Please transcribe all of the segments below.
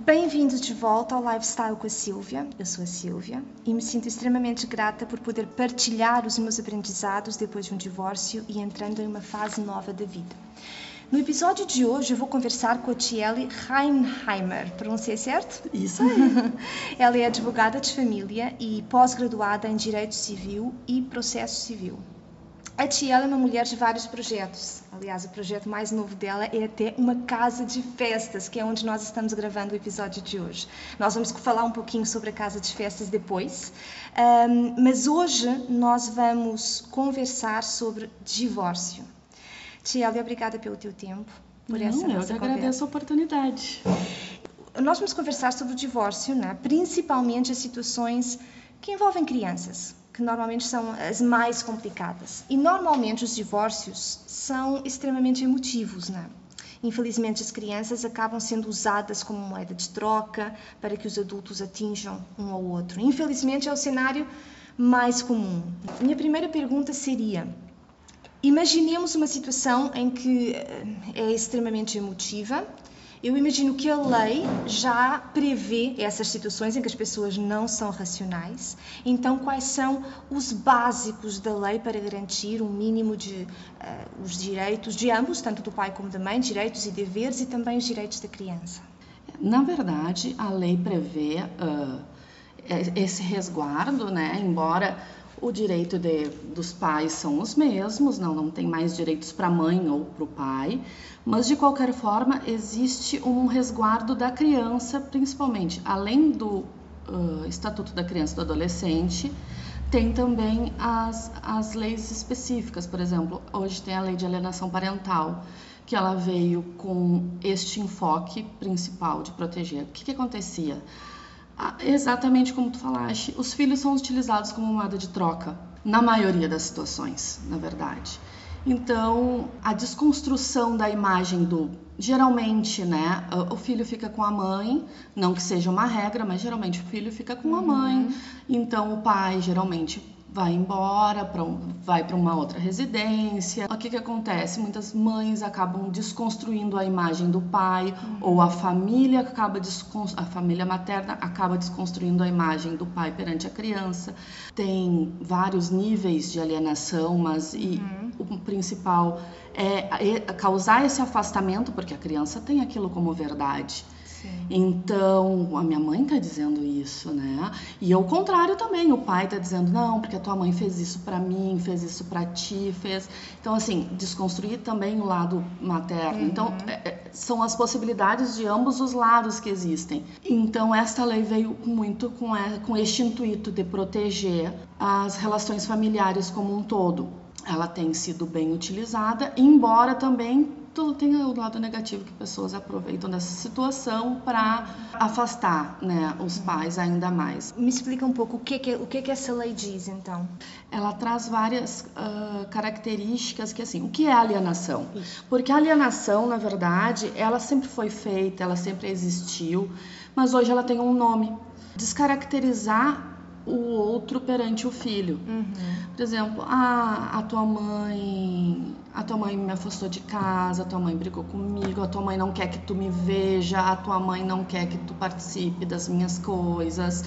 Bem-vindos de volta ao Lifestyle com a Silvia. Eu sou a Silvia e me sinto extremamente grata por poder partilhar os meus aprendizados depois de um divórcio e entrando em uma fase nova da vida. No episódio de hoje eu vou conversar com a Tiele Reinheimer, pronunciei certo? Isso aí. Ela é advogada de família e pós-graduada em Direito Civil e Processo Civil. A tia é uma mulher de vários projetos. Aliás, o projeto mais novo dela é até uma casa de festas, que é onde nós estamos gravando o episódio de hoje. Nós vamos falar um pouquinho sobre a casa de festas depois, um, mas hoje nós vamos conversar sobre divórcio. Tia, obrigada pelo teu tempo, por Não, essa eu nossa que agradeço a oportunidade. Nós vamos conversar sobre o divórcio, né? principalmente as situações que envolvem crianças que normalmente são as mais complicadas. E normalmente os divórcios são extremamente emotivos, né? Infelizmente, as crianças acabam sendo usadas como moeda de troca para que os adultos atinjam um ao outro. Infelizmente, é o cenário mais comum. Minha primeira pergunta seria: imaginemos uma situação em que eh, é extremamente emotiva eu imagino que a lei já prevê essas situações em que as pessoas não são racionais. Então, quais são os básicos da lei para garantir um mínimo de uh, os direitos de ambos, tanto do pai como da mãe, direitos e deveres e também os direitos da criança? Na verdade, a lei prevê uh, esse resguardo, né? Embora o direito de, dos pais são os mesmos, não, não tem mais direitos para a mãe ou para o pai, mas de qualquer forma existe um resguardo da criança, principalmente além do uh, Estatuto da Criança e do Adolescente, tem também as, as leis específicas, por exemplo, hoje tem a lei de alienação parental, que ela veio com este enfoque principal de proteger. O que, que acontecia? Ah, exatamente como tu falaste, os filhos são utilizados como moeda de troca, na maioria das situações, na verdade. Então, a desconstrução da imagem do. Geralmente, né, o filho fica com a mãe, não que seja uma regra, mas geralmente o filho fica com a mãe. Uhum. Então, o pai geralmente vai embora, pra vai para uma outra residência. O que, que acontece? Muitas mães acabam desconstruindo a imagem do pai, uhum. ou a família acaba a família materna acaba desconstruindo a imagem do pai perante a criança. Tem vários níveis de alienação, mas e uhum. o principal é, é causar esse afastamento, porque a criança tem aquilo como verdade. Então, a minha mãe está dizendo isso, né? E ao contrário também, o pai está dizendo, não, porque a tua mãe fez isso para mim, fez isso para ti, fez. Então, assim, desconstruir também o lado materno. Então, uhum. Então, é, são as possibilidades de ambos os lados que existem. Então, esta lei veio muito com, é, com este intuito de proteger as relações familiares como um todo ela tem sido bem utilizada, embora também tem o lado negativo que pessoas aproveitam dessa situação para afastar né, os pais ainda mais. Me explica um pouco o que, que o que, que essa lei diz, então. Ela traz várias uh, características que assim, o que é alienação? Porque a alienação, na verdade, ela sempre foi feita, ela sempre existiu, mas hoje ela tem um nome. Descaracterizar o outro perante o filho. Uhum. Por exemplo, ah, a tua mãe, a tua mãe me afastou de casa, a tua mãe brigou comigo, a tua mãe não quer que tu me veja, a tua mãe não quer que tu participe das minhas coisas.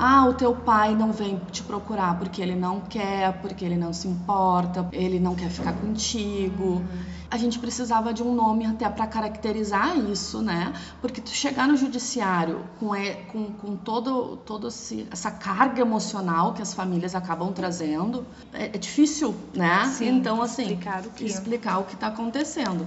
Ah, o teu pai não vem te procurar porque ele não quer, porque ele não se importa, ele não quer ficar contigo. A gente precisava de um nome até para caracterizar isso, né? Porque tu chegar no judiciário com, com, com todo, todo esse, essa carga emocional que as famílias acabam trazendo, é, é difícil, né? Sim, então, assim, explicar o que explicar o que está acontecendo.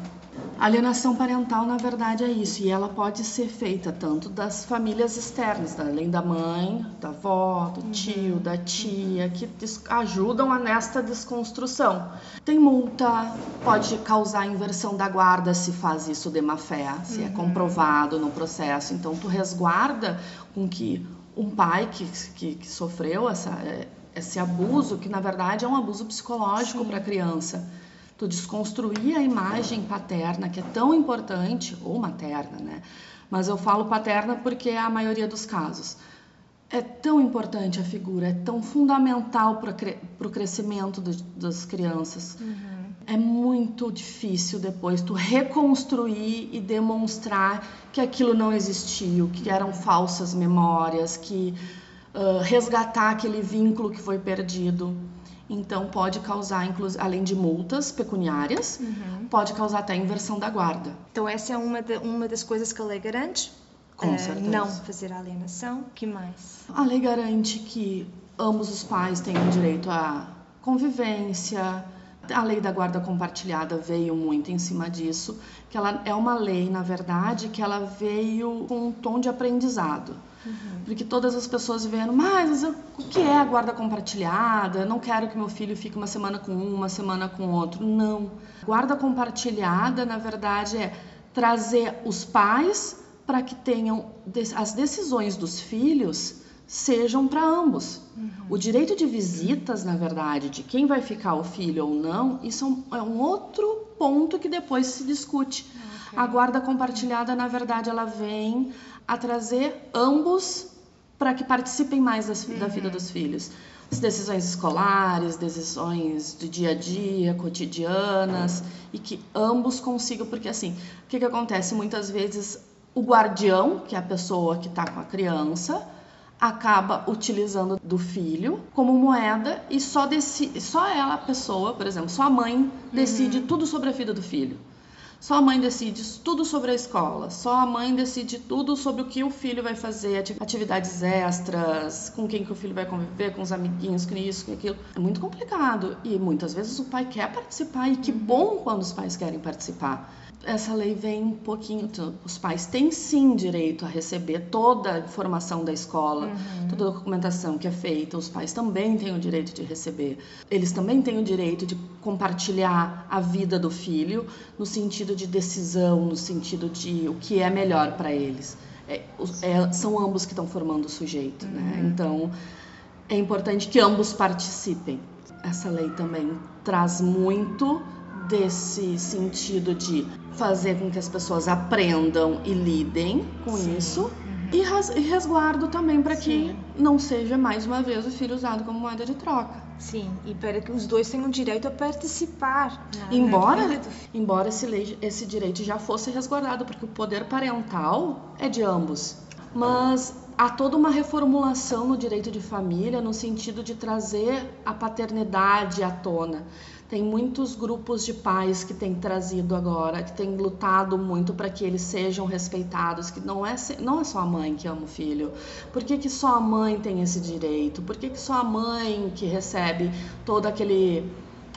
Alienação parental, na verdade, é isso, e ela pode ser feita tanto das famílias externas, além da mãe, da avó, do uhum. tio, da tia, que ajudam a nesta desconstrução. Tem multa, pode causar inversão da guarda se faz isso de má fé, se é uhum. é comprovado no processo. Então, tu resguarda com que um pai que, que, que sofreu essa, esse abuso, que na verdade é um abuso psicológico para a criança tu desconstruir a imagem paterna, que é tão importante, ou materna, né? Mas eu falo paterna porque é a maioria dos casos. É tão importante a figura, é tão fundamental para o crescimento do, das crianças. Uhum. é muito difícil depois tu reconstruir e demonstrar que aquilo não existiu, que eram falsas memórias, que uh, resgatar aquele vínculo que foi perdido. Então pode causar, além de multas pecuniárias, uhum. pode causar até inversão da guarda. Então essa é uma, de, uma das coisas que a lei garante. Com uh, certeza. Não fazer alienação. que mais? A lei garante que ambos os pais tenham direito à convivência, a lei da guarda compartilhada veio muito em cima disso, que ela é uma lei, na verdade, que ela veio com um tom de aprendizado. Uhum. Porque todas as pessoas vendo, mas o que é a guarda compartilhada? não quero que meu filho fique uma semana com um, uma semana com outro. Não. Guarda compartilhada, na verdade, é trazer os pais para que tenham as decisões dos filhos sejam para ambos. Uhum. O direito de visitas, na verdade, de quem vai ficar o filho ou não, isso é um é outro ponto que depois se discute. Okay. A guarda compartilhada, na verdade, ela vem a trazer ambos para que participem mais das, uhum. da vida uhum. dos filhos. As decisões escolares, decisões de dia a dia, cotidianas, e que ambos consigam, porque assim, o que, que acontece? Muitas vezes o guardião, que é a pessoa que está com a criança, acaba utilizando do filho como moeda e só decide, só ela, a pessoa, por exemplo, só a mãe decide uhum. tudo sobre a vida do filho. Só a mãe decide tudo sobre a escola. Só a mãe decide tudo sobre o que o filho vai fazer, atividades extras, com quem que o filho vai conviver, com os amiguinhos, com isso, com aquilo. É muito complicado. E muitas vezes o pai quer participar e que bom quando os pais querem participar essa lei vem um pouquinho. Os pais têm sim direito a receber toda a informação da escola, uhum. toda a documentação que é feita. Os pais também têm o direito de receber. Eles também têm o direito de compartilhar a vida do filho no sentido de decisão, no sentido de o que é melhor para eles. É, é, são ambos que estão formando o sujeito, né? uhum. né? Então é importante que ambos participem. Essa lei também traz muito desse sentido de fazer com que as pessoas aprendam e lidem com Sim. isso. Uhum. E, resguardo também para que não seja mais uma vez o filho usado como moeda de troca. Sim, e para que os dois tenham direito a participar. Na, embora na embora esse, lei, esse direito já fosse resguardado, porque o poder parental é de ambos. Mas há toda uma reformulação no direito de família no sentido de trazer a paternidade à tona. Tem muitos grupos de pais que têm trazido agora, que têm lutado muito para que eles sejam respeitados, que não é, não é só a mãe que ama o filho. Por que, que só a mãe tem esse direito? Por que, que só a mãe que recebe todo aquele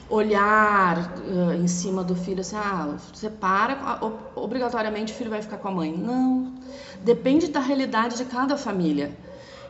olhar uh, em cima do filho assim, ah, separa, obrigatoriamente o filho vai ficar com a mãe. Não. Depende da realidade de cada família.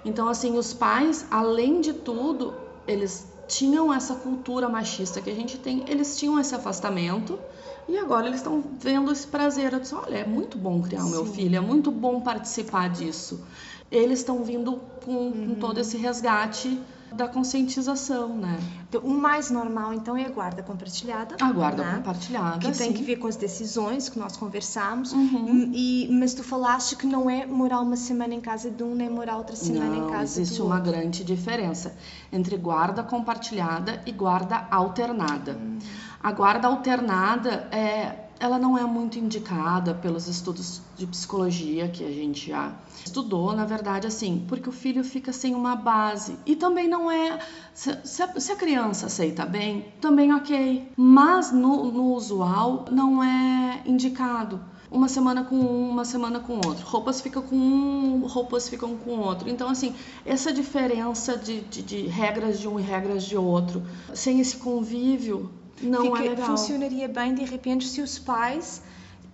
Então, assim, os pais, além de tudo, eles tinham essa cultura machista que a gente tem, eles tinham esse afastamento e agora eles estão vendo esse prazer. Eu disse, olha, é muito bom criar o meu filho, é muito bom participar disso. Eles estão vindo com, uhum. com todo esse resgate da conscientização, né? Então, o mais normal, então, é a guarda compartilhada. A guarda né? compartilhada, Que tem que ver com as decisões que nós conversamos. Uhum. E, mas tu falaste que não é morar uma semana em casa de um, nem morar outra semana não, em casa do existe uma grande diferença entre guarda compartilhada e guarda alternada. Uhum. A guarda alternada é ela não é muito indicada pelos estudos de psicologia que a gente já estudou, na verdade, assim, porque o filho fica sem uma base. E também não é. Se, a, se a, criança aceita bem, também ok. Mas no, no usual, não é indicado uma semana com um, uma semana com outro. Roupas ficam com um, roupas ficam com outro. Então, assim, essa diferença de, de, de regras de um e regras de outro, sem esse convívio, não Fica, é legal. Funcionaria bem, de repente, se os pais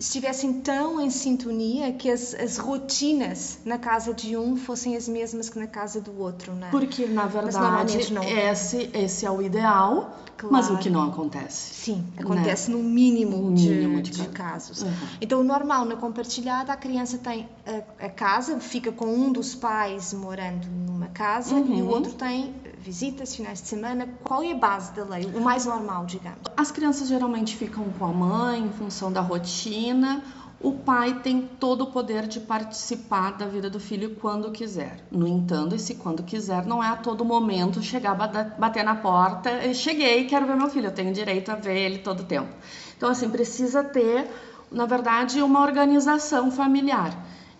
estivessem tão em sintonia que as, as, rotinas na casa de um fossem as mesmas que na casa do outro, não é? Porque, na verdade, não... esse, esse é o ideal, claro. mas o que não acontece. Sim, acontece né? no mínimo, no mínimo de, de, de casos. Uhum. Então, o normal na compartilhada, a criança tem a, a, casa, fica com um dos pais morando numa casa uhum. e o outro tem visitas, finais de semana? Qual é a base da lei? O mais normal, digamos? As crianças geralmente ficam com a mãe em função da rotina o pai tem todo o poder de participar da vida do filho quando quiser. No entanto, esse quando quiser não é a todo momento chegar, bater na porta, cheguei, quero ver meu filho, eu tenho direito a ver ele todo o tempo. Então, assim, precisa ter, na verdade, uma organização familiar.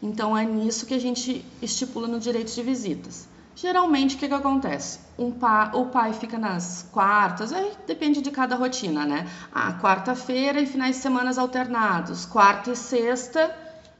Então, é nisso que a gente estipula no direito de visitas. Geralmente, o que, que acontece? Um pa, o pai fica nas quartas, aí depende de cada rotina, né? Ah, quarta-feira e finais de semana alternados, quarta e sexta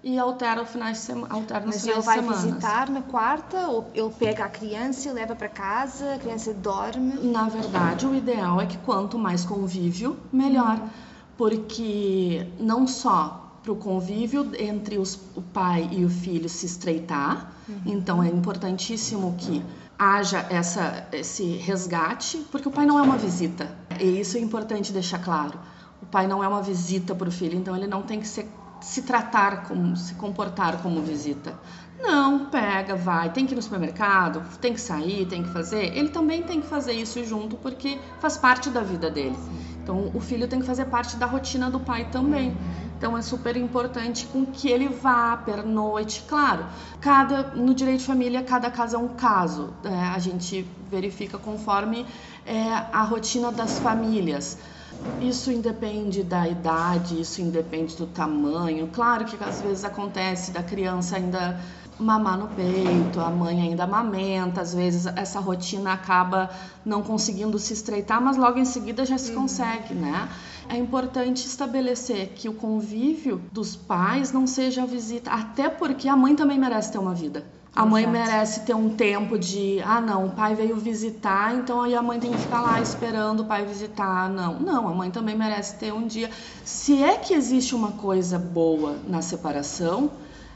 e altera o finais de semana. Alterna Mas ele vai visitar na quarta ou ele pega a criança e leva para casa, a criança dorme? Na verdade, o ideal é que quanto mais convívio, melhor. Uhum. Porque não só para o convívio entre os, o pai e o filho se estreitar. Uhum. Então é importantíssimo que haja essa, esse resgate, porque o pai não é uma visita. E isso é importante deixar claro. O pai não é uma visita para o filho, então ele não tem que ser, se tratar como, se comportar como visita. Não, pega, vai, tem que ir no supermercado, tem que sair, tem que fazer. Ele também tem que fazer isso junto porque faz parte da vida dele. Então o filho tem que fazer parte da rotina do pai também. Então é super importante com que ele vá pernoite. Claro, cada no direito de família cada caso é um caso. É, a gente verifica conforme é, a rotina das famílias. Isso independe da idade, isso independe do tamanho. Claro que às vezes acontece da criança ainda mamar no peito, a mãe ainda amamenta, às vezes essa rotina acaba não conseguindo se estreitar, mas logo em seguida já se uhum. consegue, né? É importante estabelecer que o convívio dos pais não seja a visita, até porque a mãe também merece ter uma vida. A mãe Exato. merece ter um tempo de, ah, não, o pai veio visitar, então aí a mãe tem que ficar lá esperando o pai visitar. Não, não, a mãe também merece ter um dia. Se é que existe uma coisa boa na separação,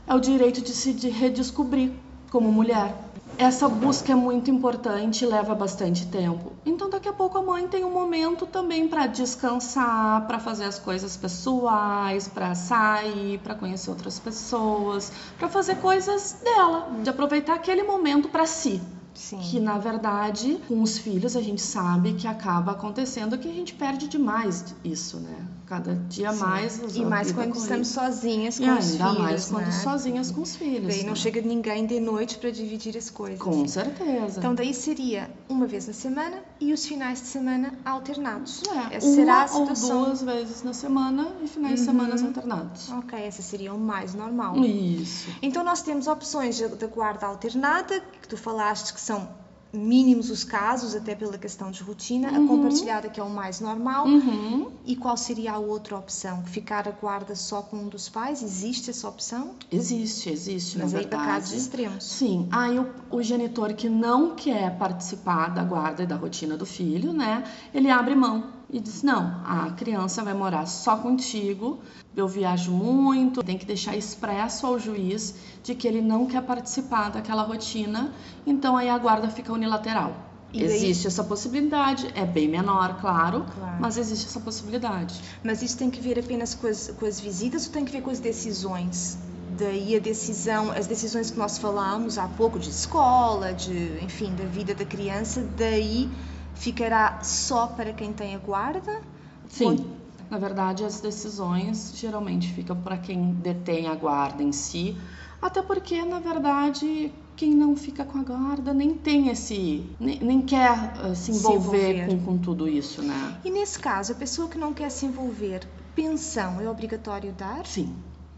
é o direito de se redescobrir como mulher. Essa busca é muito importante, leva bastante tempo. Então, daqui a pouco a mãe tem um momento também para descansar, para fazer as coisas pessoais, para sair, para conhecer outras pessoas, para fazer coisas dela, de aproveitar aquele momento para si. Sim. Que na verdade, com os filhos, a gente sabe que acaba acontecendo que a gente perde demais isso, né? Cada dia Sim. mais. E mais quando estamos sozinhas com e os ainda filhos. mais quando né? sozinhas com os filhos. Daí não né? chega ninguém de noite para dividir as coisas. Com certeza. Então daí seria uma vez na semana e os finais de semana alternados. É, essa uma será a situação... ou duas vezes na semana e finais uhum. de semana alternados. Ok, essa seria o mais normal. Isso. Então nós temos opções de guarda alternada, que tu falaste que são mínimos os casos, até pela questão de rotina, uhum. a compartilhada que é o mais normal. Uhum. E qual seria a outra opção? Ficar a guarda só com um dos pais? Existe essa opção? Existe, existe, Mas na aí verdade. para casos extremos. Sim, aí o, o genitor que não quer participar da guarda e da rotina do filho, né, ele abre mão e diz: Não, a criança vai morar só contigo, eu viajo muito, tem que deixar expresso ao juiz de que ele não quer participar daquela rotina, então aí a guarda fica unilateral. E existe essa possibilidade, é bem menor, claro, claro, mas existe essa possibilidade. Mas isso tem que ver apenas com as, com as visitas ou tem que ver com as decisões? Daí a decisão, as decisões que nós falámos há pouco de escola, de, enfim, da vida da criança, daí ficará só para quem tem a guarda? Sim. Na verdade, as decisões geralmente ficam para quem detém a guarda em si, até porque, na verdade, quem não fica com a guarda nem tem esse. nem, nem quer uh, se, envolver se envolver, Com, com tudo isso, né? E nesse caso, a pessoa que não quer se envolver, pensão é obrigatório dar? Sim.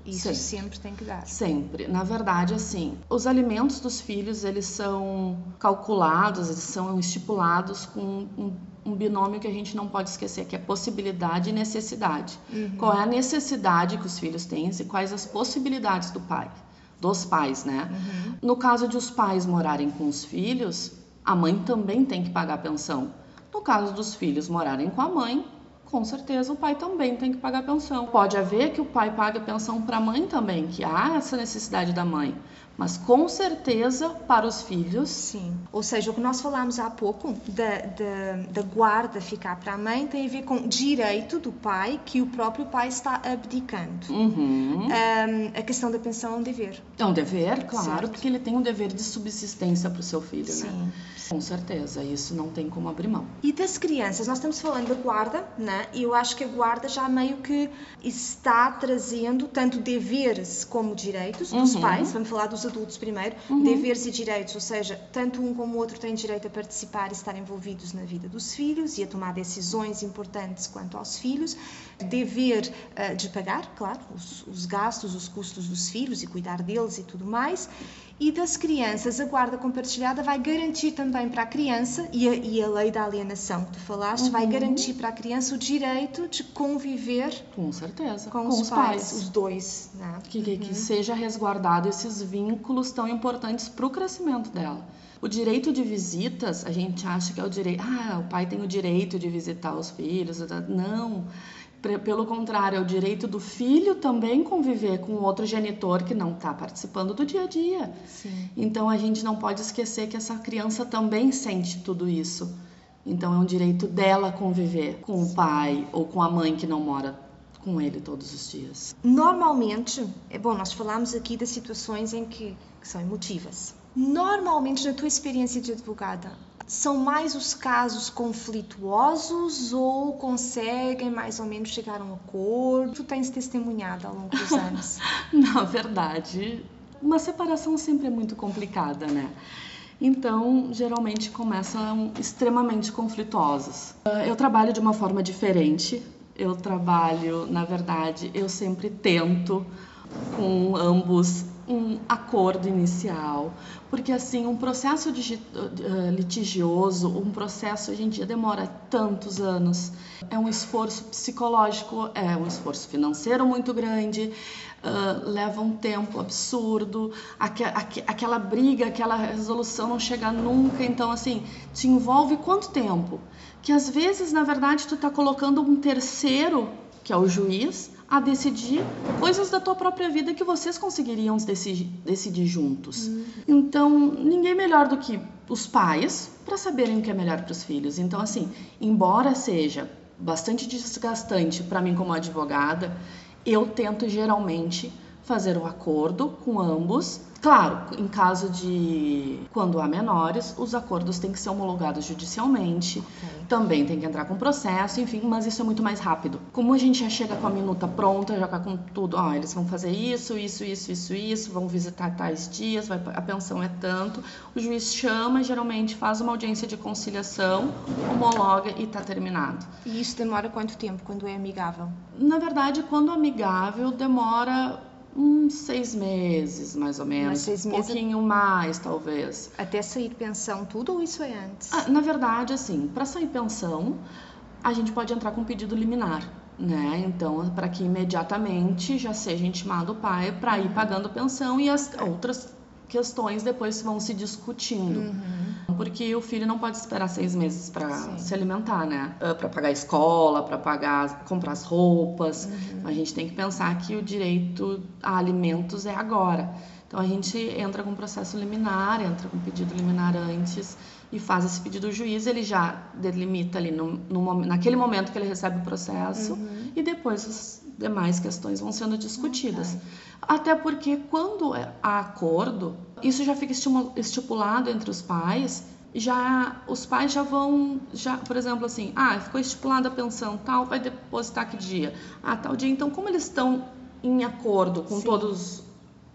Isso sempre. sempre tem que dar. Sempre. Na verdade, assim, os alimentos dos filhos, eles são calculados, eles são estipulados com um, um binômio que a gente não pode esquecer, que é possibilidade e necessidade. Uhum. Qual é a necessidade que os filhos têm e quais as possibilidades do pai, dos pais, né? Uhum. No caso de os pais morarem com os filhos, a mãe também tem que pagar a pensão. No caso dos filhos morarem com a mãe, com certeza o pai também tem que pagar pensão. Pode haver que o pai pague pensão para a mãe também, que há essa necessidade da mãe mas com certeza para os filhos. Sim. Ou seja, o que nós falámos há pouco da, da, da guarda ficar para a mãe tem a ver com direito do pai que o próprio pai está abdicando. Uhum. Um, a questão da pensão é um dever. É um dever, claro, certo. porque ele tem um dever de subsistência para o seu filho, Sim. né? Com certeza, isso não tem como abrir mão. E das crianças, nós estamos falando da guarda, né? E eu acho que a guarda já meio que está trazendo tanto deveres como direitos dos Uhum. pais, vamos falar dos adultos primeiro, deveres e direitos, ou seja, tanto um como o outro têm direito a participar e estar envolvidos na vida dos filhos e a tomar decisões importantes quanto aos filhos, dever eh, de pagar, claro, os, os gastos, os custos dos filhos e cuidar deles e tudo mais. E das crianças, a guarda compartilhada vai garantir também para a criança, e a, e a lei da alienação que tu falaste, vai garantir para a criança o direito de conviver Com certeza. com, os, pais, os dois. Né? Que, que, que seja resguardado esses vínculos tão importantes para o crescimento dela. O direito de visitas, a gente acha que é o direito. Ah, o pai tem o direito de visitar os filhos. Não. Pre- Pelo contrário, é o direito do filho também conviver com outro genitor que não está participando do dia a dia. Sim. Então a gente não pode esquecer que essa criança também sente tudo isso. Então é um direito dela conviver com o pai ou com a mãe que não mora com ele todos os dias. Normalmente, é bom, nós falamos aqui das situações em que, que são emotivas. Normalmente, na tua experiência de advogada, são mais os casos conflituosos ou conseguem mais ou menos chegar a um acordo? Tu tens testemunhado ao longo dos anos. Na verdade, uma separação sempre é muito complicada, né? Então, geralmente começam extremamente conflituosos. Ah, Eu trabalho de uma forma diferente. Eu trabalho, na verdade, eu sempre tento com ambos um acordo inicial, porque assim, um processo eh, litigioso, um processo hoje em dia demora tantos anos. É um esforço psicológico, é um esforço financeiro muito grande, ah, leva um tempo absurdo, aque- aque- aquela briga, aquela resolução não chega nunca, então assim, te envolve quanto tempo? Que às vezes, na verdade, tu tá colocando um terceiro, que é o juiz, a decidir coisas da tua própria vida que vocês conseguiriam decidir, decidir juntos. Então, ninguém melhor do que os pais para saberem o que é melhor para os filhos. Então, assim, embora seja bastante desgastante para mim como advogada, eu tento geralmente fazer o acordo com ambos. Claro, em caso de quando há menores, os acordos têm que ser homologados judicialmente, também tem que entrar com processo, enfim, mas isso é muito mais rápido. Como a gente já chega com a minuta pronta, já com tudo, ó, eles vão fazer isso, isso, isso, isso, isso, vão visitar tais dias, vai, a pensão é tanto, o juiz chama, geralmente faz uma audiência de conciliação, homologa e está terminado. E isso demora quanto tempo quando é amigável? Na verdade, quando amigável, demora uns seis meses, mais ou menos. seis um meses- pouquinho mais, talvez. Até sair pensão, tudo ou isso é antes? Ah, na verdade, assim, para sair pensão, a gente pode entrar com pedido liminar, né? Então, para que imediatamente já seja intimado o pai para ir pagando pensão e as outras questões depois vão se discutindo. Uhum. Porque o filho não pode esperar seis meses para se alimentar, né? Para pagar a escola, para pagar, comprar as roupas. Uhum. A gente tem que pensar que o direito a alimentos é agora. Então a gente entra com processo liminar, entra com pedido liminar antes e faz esse pedido ao juiz, ele já delimita ali no, no naquele momento que ele recebe o processo Uhum. E depois as demais questões vão sendo discutidas. Até porque quando é- há acordo, isso já fica estipulado entre os pais, já os pais já vão, já, por exemplo, assim, ah, ficou estipulada a pensão tal, vai depositar que dia? Ah, tal dia. Então, como eles estão em acordo com Sim. todos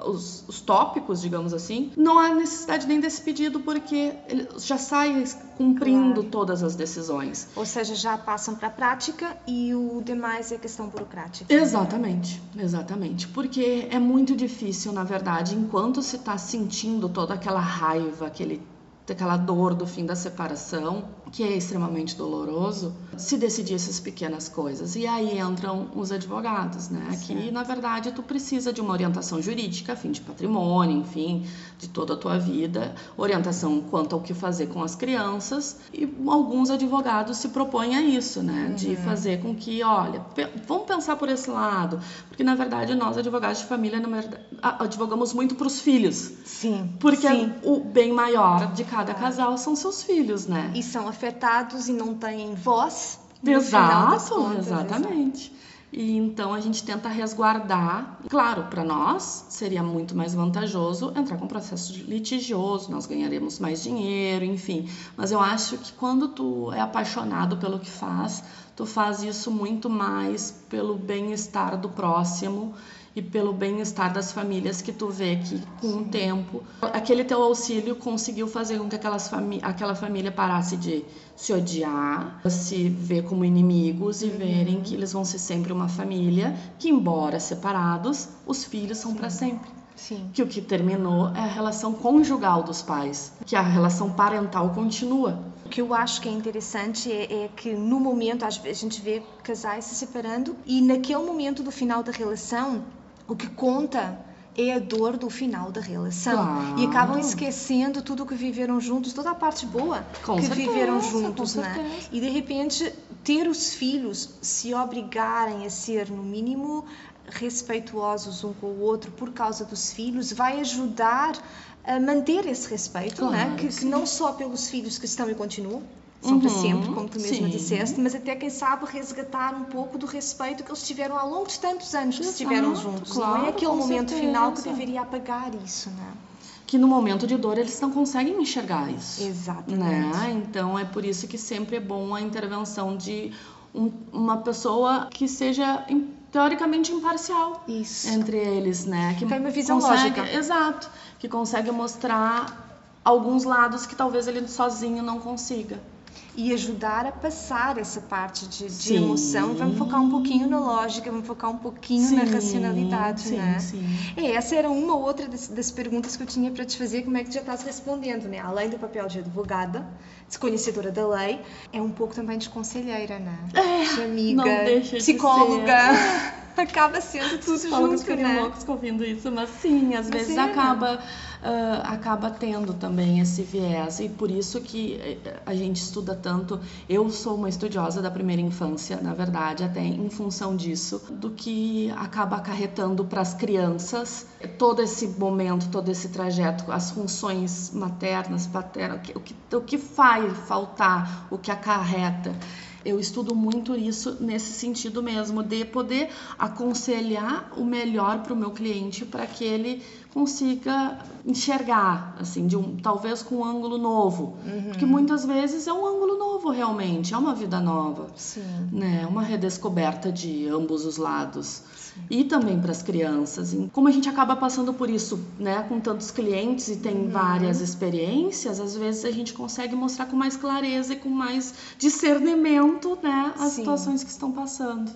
os, os tópicos, digamos assim, não há necessidade nem desse pedido porque ele já sai cumprindo Claro. todas as decisões. Ou seja, já passam para a prática e o demais é questão burocrática. Exatamente, exatamente. Porque é muito difícil, na verdade, enquanto se está sentindo toda aquela raiva, aquele, aquela dor do fim da separação, que é extremamente doloroso, se decidir essas pequenas coisas. E aí entram os advogados, né? Que, Certo. na verdade, tu precisa de uma orientação jurídica, fim de patrimônio, enfim, de toda a tua vida, orientação quanto ao que fazer com as crianças. E alguns advogados se propõem a isso, né? De Uhum. fazer com que, olha, pe- vamos pensar por esse lado. Porque, na verdade, nós, advogados de família, na verdade, advogamos muito para os filhos. Sim. Porque sim. o bem maior de cada Claro. casal são seus filhos, né? E são afetados e não têm voz. no final das Exato, contas, exatamente. E então a gente tenta resguardar. Claro, para nós seria muito mais vantajoso entrar com processo litigioso, nós ganharemos mais dinheiro, enfim. Mas eu acho que quando tu é apaixonado pelo que faz, tu faz isso muito mais pelo bem-estar do próximo e pelo bem-estar das famílias que tu vê que com o tempo aquele teu auxílio conseguiu fazer com que aquelas fami aquela família parasse de se odiar, se ver como inimigos e verem que eles vão ser sempre uma família, que embora separados, os filhos são para sempre. Sim. Que o que terminou é a relação conjugal dos pais, que a relação parental continua. O que eu acho que é interessante é, é que no momento a gente vê casais se separando e naquele momento do final da relação o que conta é a dor do final da relação. Claro. E acabam esquecendo tudo o que viveram juntos, toda a parte boa com que certeza, viveram juntos, né? E de repente ter os filhos se obrigarem a ser no mínimo respeituosos um com o outro por causa dos filhos vai ajudar a manter esse respeito, né? claro, né? que, que não só pelos filhos que estão e continuam, são uhum, para sempre, como tu mesma sim. disseste, mas até quem sabe resgatar um pouco do respeito que eles tiveram ao longo de tantos anos que estiveram juntos. Claro, não é aquele momento certeza. final que deveria apagar isso, né? Que no momento de dor eles não conseguem enxergar isso. Exatamente. Né? Então é por isso que sempre é bom a intervenção de um, uma pessoa que seja teoricamente imparcial isso. entre eles, né? Que tem uma visão consegue, lógica. Exato. Que consegue mostrar alguns lados que talvez ele sozinho não consiga e ajudar a passar essa parte de, de emoção. Vamos focar um pouquinho na lógica, vamos focar um pouquinho sim, na racionalidade, sim, né? Sim. É, essa era uma ou outra das, das, perguntas que eu tinha para te fazer, como é que já estás respondendo, né? Além do papel de advogada, desconhecedora da lei, é um pouco também de conselheira, né? É, de amiga, psicóloga. acaba sendo tudo Psicólogos junto, né? loucos ouvindo isso, mas sim, às vezes acaba uh, acaba tendo também esse viés e por isso que eh, a gente estuda tanto. Eu sou uma estudiosa da primeira infância, na verdade, até em função disso, do que acaba acarretando para as crianças todo esse momento, todo esse trajeto, as funções maternas, paternas, o que, o que faz faltar, o que acarreta. Eu estudo muito isso nesse sentido mesmo, de poder aconselhar o melhor para o meu cliente para que ele consiga enxergar, assim, de um, talvez com um ângulo novo. Uhum. Porque muitas vezes é um ângulo novo realmente, é uma vida nova. Sim. Né? Uma redescoberta de ambos os lados. E também para as crianças. E como a gente acaba passando por isso, né, com tantos clientes e tem uhum. várias experiências, às vezes a gente consegue mostrar com mais clareza e com mais discernimento, né, as Sim. situações que estão passando.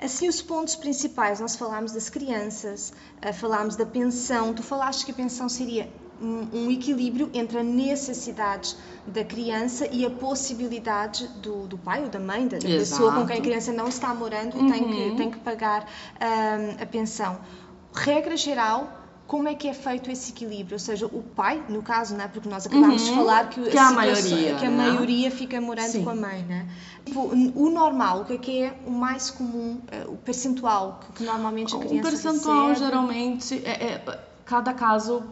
Assim, os pontos principais, nós falámos das crianças, eh, falámos da pensão, tu falaste que a pensão seria um, equilíbrio entre a necessidade da criança e a possibilidade do, do pai ou da mãe, da, pessoa com quem a criança não está morando e uhum. tem, que, uhum. tem que pagar um, a pensão. Regra geral, como é que é feito esse equilíbrio? Ou seja, o pai, no caso, né, porque nós acabamos uhum, de falar que, que a, a maioria, que a né? maioria fica morando Sim. com a mãe, né? Tipo, o normal, o que é, que é o mais comum, eh, o percentual que, que normalmente a criança O percentual recebe? geralmente é, é, cada caso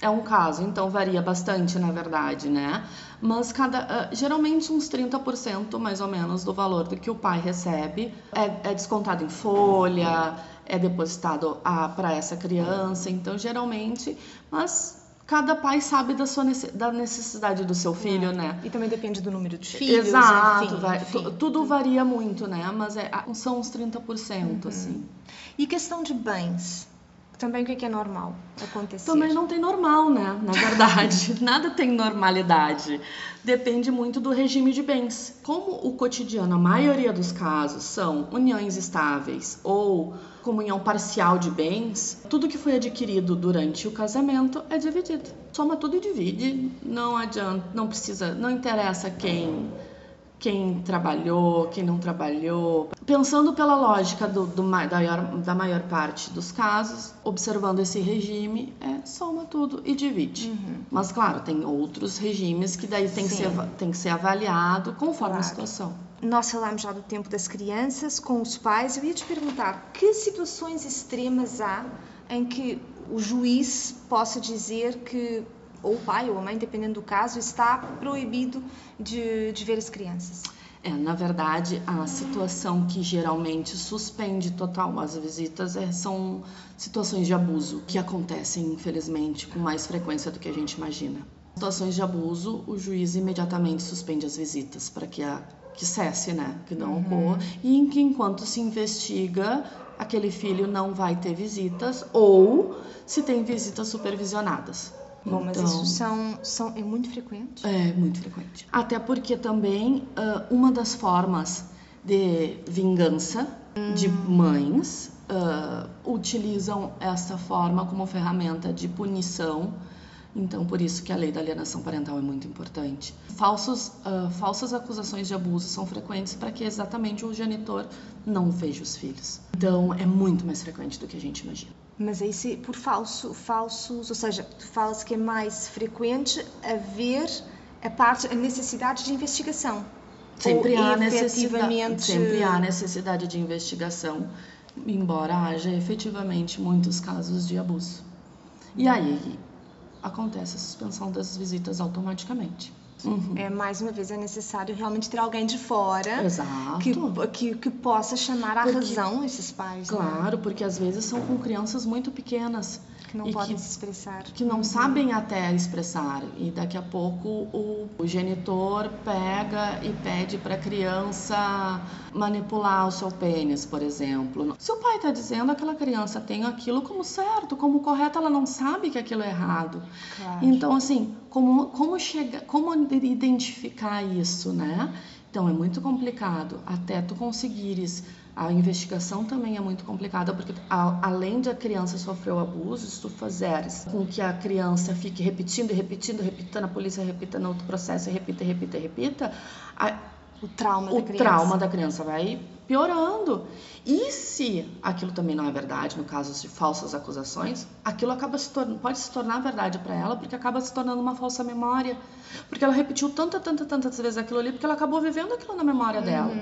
é um caso, então varia bastante, na verdade, né? Mas cada, uh, geralmente uns 30% mais ou menos do valor do que o pai recebe é, é descontado em folha, é depositado para essa criança. Então, geralmente, mas cada pai sabe da sua da necessidade do seu filho, é. né? E também depende do número de filhos. Exato, enfim, vai, enfim. tudo varia muito, né? Mas é, são uns 30%, uhum. assim. E questão de bens? Também o que é normal acontecer? Também não tem normal, né? Na verdade, nada tem normalidade. Depende muito do regime de bens. Como o cotidiano, a maioria dos casos, são uniões estáveis ou comunhão parcial de bens, tudo que foi adquirido durante o casamento é dividido. Soma tudo e divide. Não adianta, não precisa, não interessa quem quem trabalhou, quem não trabalhou. Pensando pela lógica do, do da, maior, da, maior, parte dos casos, observando esse regime, é soma tudo e divide. Uhum. Mas, claro, tem outros regimes que daí tem, que ser, tem que ser avaliado conforme claro. a situação. Nós falamos já do tempo das crianças com os pais. Eu ia te perguntar que situações extremas há em que o juiz possa dizer que ou o pai ou a mãe, dependendo do caso, está proibido de, de ver as crianças? É, na verdade, a situação que geralmente suspende total as visitas é, são situações de abuso que acontecem, infelizmente, com mais frequência do que a gente imagina. Situações de abuso, o juiz imediatamente suspende as visitas para que a que cesse, né, que não uhum. ocorra, e em que enquanto se investiga, aquele filho não vai ter visitas ou se tem visitas supervisionadas. Bom, mas então, isso são, são, é muito frequente? É, muito frequente. Até porque também uh, uma das formas de vingança hum. de mães uh, utilizam essa forma como ferramenta de punição. Então, por isso que a lei da alienação parental é muito importante. Falsos, uh, falsas acusações de abuso são frequentes para que exatamente o genitor não veja os filhos. Então, é muito mais frequente do que a gente imagina. Mas aí se, por falso, falsos, ou seja, tu falas que é mais frequente haver a parte, a necessidade de investigação. Sempre há, necessidade, sempre há necessidade de investigação, embora haja efetivamente muitos casos de abuso. E aí acontece a suspensão das visitas automaticamente. Uhum. É, mais uma vez, é necessário realmente ter alguém de fora que, que, que, possa chamar a porque, razão esses pais. Né? Claro, né? porque às vezes são com crianças muito pequenas que não podem que, se expressar. Que não uhum. sabem até expressar. E daqui a pouco o, o genitor pega e pede para a criança manipular o seu pênis, por exemplo. Se o pai está dizendo aquela criança tem aquilo como certo, como correto, ela não sabe que aquilo é errado. Claro. Então, assim, como, como, chega, como identificar isso, né? Então, é muito complicado até tu conseguires a investigação também é muito complicada, porque além de a criança sofrer o abuso, se tu fizeres com que a criança fique repetindo, repetindo, repetindo, a polícia repita no outro processo, repita, repita, repita, a, o trauma o da criança. trauma da criança vai piorando. E se aquilo também não é verdade, no caso de falsas acusações, aquilo acaba se tornando, pode se tornar verdade para ela, porque acaba se tornando uma falsa memória. Porque ela repetiu tanta, tanta, tantas vezes aquilo ali, porque ela acabou vivendo aquilo na memória uhum. dela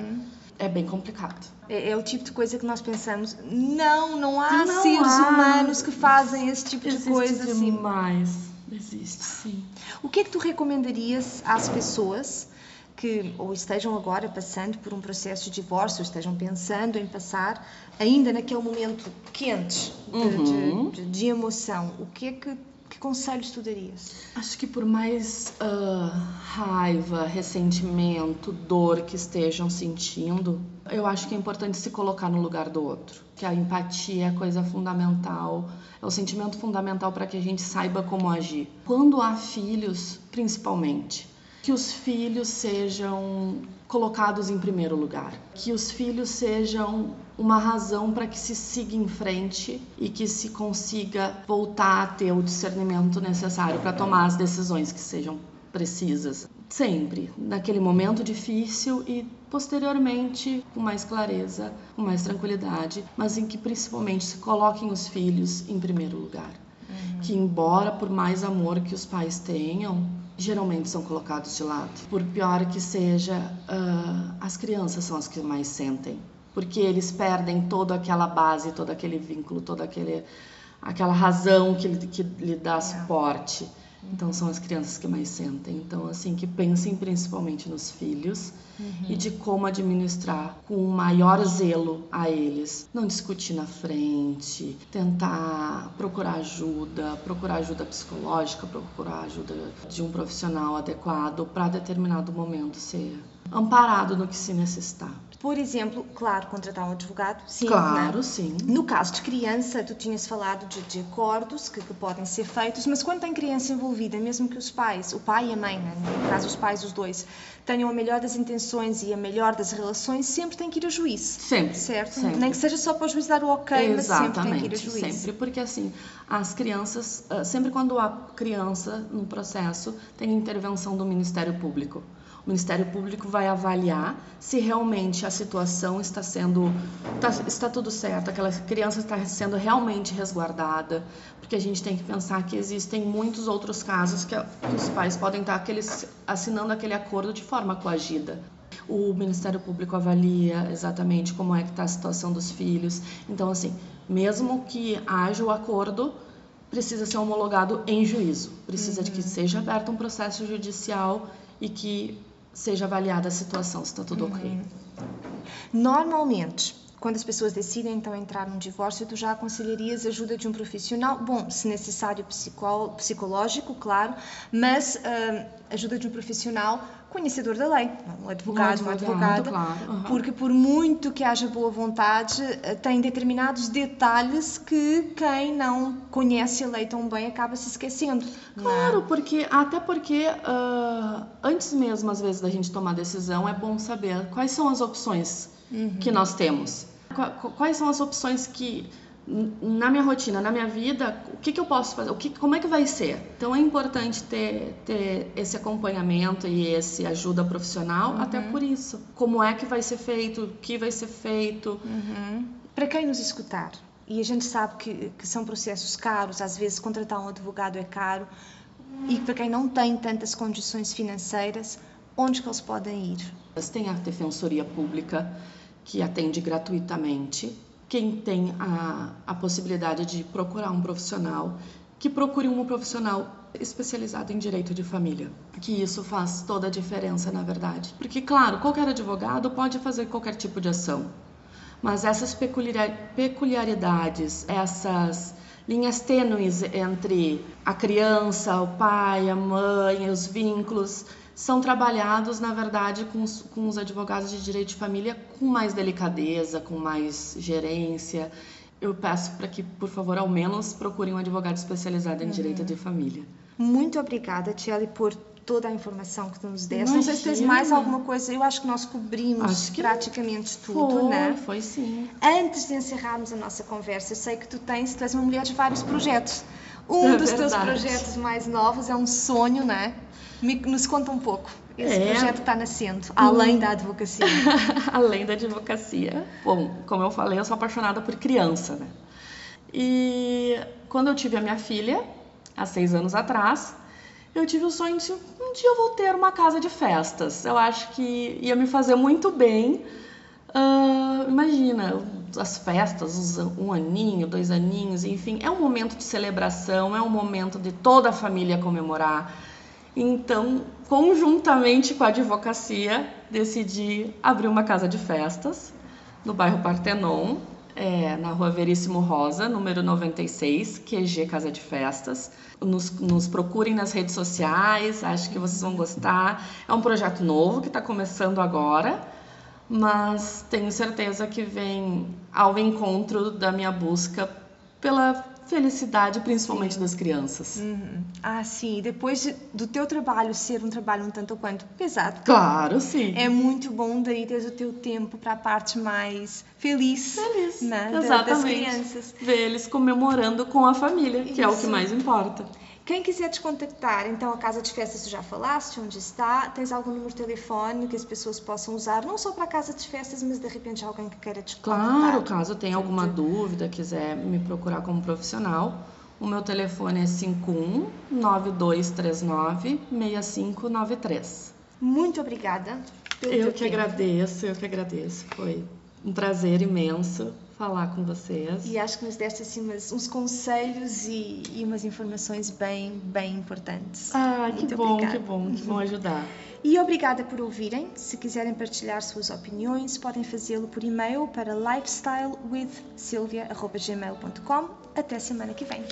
é bem complicado. É, é, o tipo de coisa que nós pensamos, não, não há não seres há. humanos que fazem esse tipo Existe de coisa assim. demais. Existe, sim. O que é que tu recomendarias às pessoas que ou estejam agora passando por um processo de divórcio, ou estejam pensando em passar, ainda naquele momento quente de, uhum. de, de, de emoção? O que é que que conselhos tu darias? Acho que por mais uh, raiva, ressentimento, dor que estejam sentindo, eu acho que é importante se colocar no lugar do outro. Que a empatia é a coisa fundamental, é o sentimento fundamental para que a gente saiba como agir. Quando há filhos, principalmente, que os filhos sejam colocados em primeiro lugar, que os filhos sejam uma razão para que se siga em frente e que se consiga voltar a ter o discernimento necessário para tomar as decisões que sejam precisas. Sempre, naquele momento difícil e posteriormente com mais clareza, com mais tranquilidade, mas em que principalmente se coloquem os filhos em primeiro lugar. Uhum. Que, embora por mais amor que os pais tenham, geralmente são colocados de lado. Por pior que seja, uh, as crianças são as que mais sentem, porque eles perdem toda aquela base, todo aquele vínculo, toda aquele, aquela razão que, que lhe dá é. suporte. Então são as crianças que mais sentem. Então assim que pensem principalmente nos filhos uhum. e de como administrar com o maior zelo a eles. Não discutir na frente, tentar procurar ajuda, procurar ajuda psicológica, procurar ajuda de um profissional adequado para determinado momento ser amparado no que se necessitar. Por exemplo, claro, contratar um advogado, sim. Claro, sim. No caso de criança, tu tinhas falado de, de acordos que, que, podem ser feitos, mas quando tem criança envolvida, mesmo que os pais, o pai e a mãe, né, no caso os pais, os dois, tenham a melhor das intenções e a melhor das relações, sempre tem que ir a juiz. Sempre. Certo? Sempre. Nem que seja só para o juiz dar o ok, Exatamente, mas sempre tem que ir a juiz. Sempre, porque assim, as crianças, ah, sempre quando há criança no processo, tem intervenção do Ministério Público. O Ministério Público vai avaliar se realmente a situação está sendo está, está tudo certo, aquela criança está sendo realmente resguardada, porque a gente tem que pensar que existem muitos outros casos que, que os pais podem estar aqueles, assinando aquele acordo de forma coagida. O Ministério Público avalia exatamente como é que está a situação dos filhos. Então, assim, mesmo que haja o acordo, precisa ser homologado em juízo. Precisa uhum. de que uhum. seja aberto um processo judicial e que seja avaliada a situação, se está tudo Uhum. ok. Normalmente, quando as pessoas decidem então entrar num divórcio, tu já aconselharias a ajuda de um profissional, bom, se necessário psicó- psicológico, claro, mas ah, ajuda de um profissional conhecedor da lei, um advogado, uma advogado, advogada, claro, aham. porque por muito que haja boa vontade, ah, tem determinados detalhes que quem não conhece a lei tão bem acaba se esquecendo. Claro, porque até porque ah, antes mesmo às vezes da gente tomar decisão é bom saber quais são as opções Uhum. que nós temos. Qua- qu- Quais são as opções que na minha rotina, na minha vida, o que, que eu posso fazer? O que, como é que vai ser? Então é importante ter, ter esse acompanhamento e esse ajuda profissional, até por isso. Como é que vai ser feito? O que vai ser feito? Uhum. Para quem nos escutar, e a gente sabe que, que são processos caros, às vezes contratar um advogado é caro, e para quem não tem tantas condições financeiras, onde que eles podem ir? Tem a Defensoria Pública, que atende gratuitamente. Quem tem a, a possibilidade de procurar um profissional, que procure um profissional especializado em direito de família. Que isso faz toda a diferença, na verdade. Porque, claro, qualquer advogado pode fazer qualquer tipo de ação. Mas essas peculiar- peculiaridades, essas linhas tênues entre a criança, o pai, a mãe, os vínculos, são trabalhados, na verdade, com os, com os advogados de direito de família com mais delicadeza, com mais gerência. Eu peço para que, por favor, ao menos procurem um advogado especializado em direito de família. Muito obrigada, Tiele, por toda a informação que tu nos deste. Não sei se tens mais alguma coisa, eu acho que nós cobrimos que praticamente tudo, foi, né? foi sim. Antes de encerrarmos a nossa conversa, eu sei que tu tens, tu és uma mulher de vários projetos. Um É dos teus verdade. projetos mais novos é um sonho, né? Me, nos conta um pouco. Esse É. projeto está nascendo, além da advocacia. Além da advocacia. Bom, como eu falei, eu sou apaixonada por criança, né? E quando eu tive a minha filha, há seis anos atrás, eu tive o sonho de um dia eu vou ter uma casa de festas. Eu acho que ia me fazer muito bem. Ah, imagina, as festas, um aninho, dois aninhos, enfim, é um momento de celebração, é um momento de toda a família comemorar. Então, conjuntamente com a advocacia, decidi abrir uma casa de festas no bairro Partenon, é, na rua Veríssimo Rosa, número 96, QG Casa de Festas. Nos, nos procurem nas redes sociais, acho que vocês vão gostar. É um projeto novo que está começando agora, mas tenho certeza que vem ao encontro da minha busca pela felicidade, principalmente das crianças. Uhum. Ah, sim. Depois de- do teu trabalho ser um trabalho um tanto quanto pesado, Claro, sim. é muito bom daí ter o teu tempo para a parte mais feliz, Feliz, né, da- das exatamente. crianças. Ver eles comemorando com a família, que é o que Isso. mais importa. Quem quiser te contactar, então a casa de festas tu já falaste, onde está? Tens algum número de telefone que as pessoas possam usar, não só para a casa de festas, mas de repente alguém que queira te Claro, contactar? caso tenha alguma dúvida, quiser me procurar como profissional, o meu telefone é 51 9239 6593. Muito obrigada. pelo Eu que tempo. agradeço, eu que agradeço. Foi um prazer imenso falar com vocês. E acho que nos deste assim umas- uns conselhos e, e umas informações bem, bem importantes. Ah, que Muito bom, obrigada. que bom, que bom ajudar. E obrigada por ouvirem. Se quiserem partilhar suas opiniões, podem fazê-lo por e-mail para lifestylewithsilvia.gmail.com. Até semana que vem.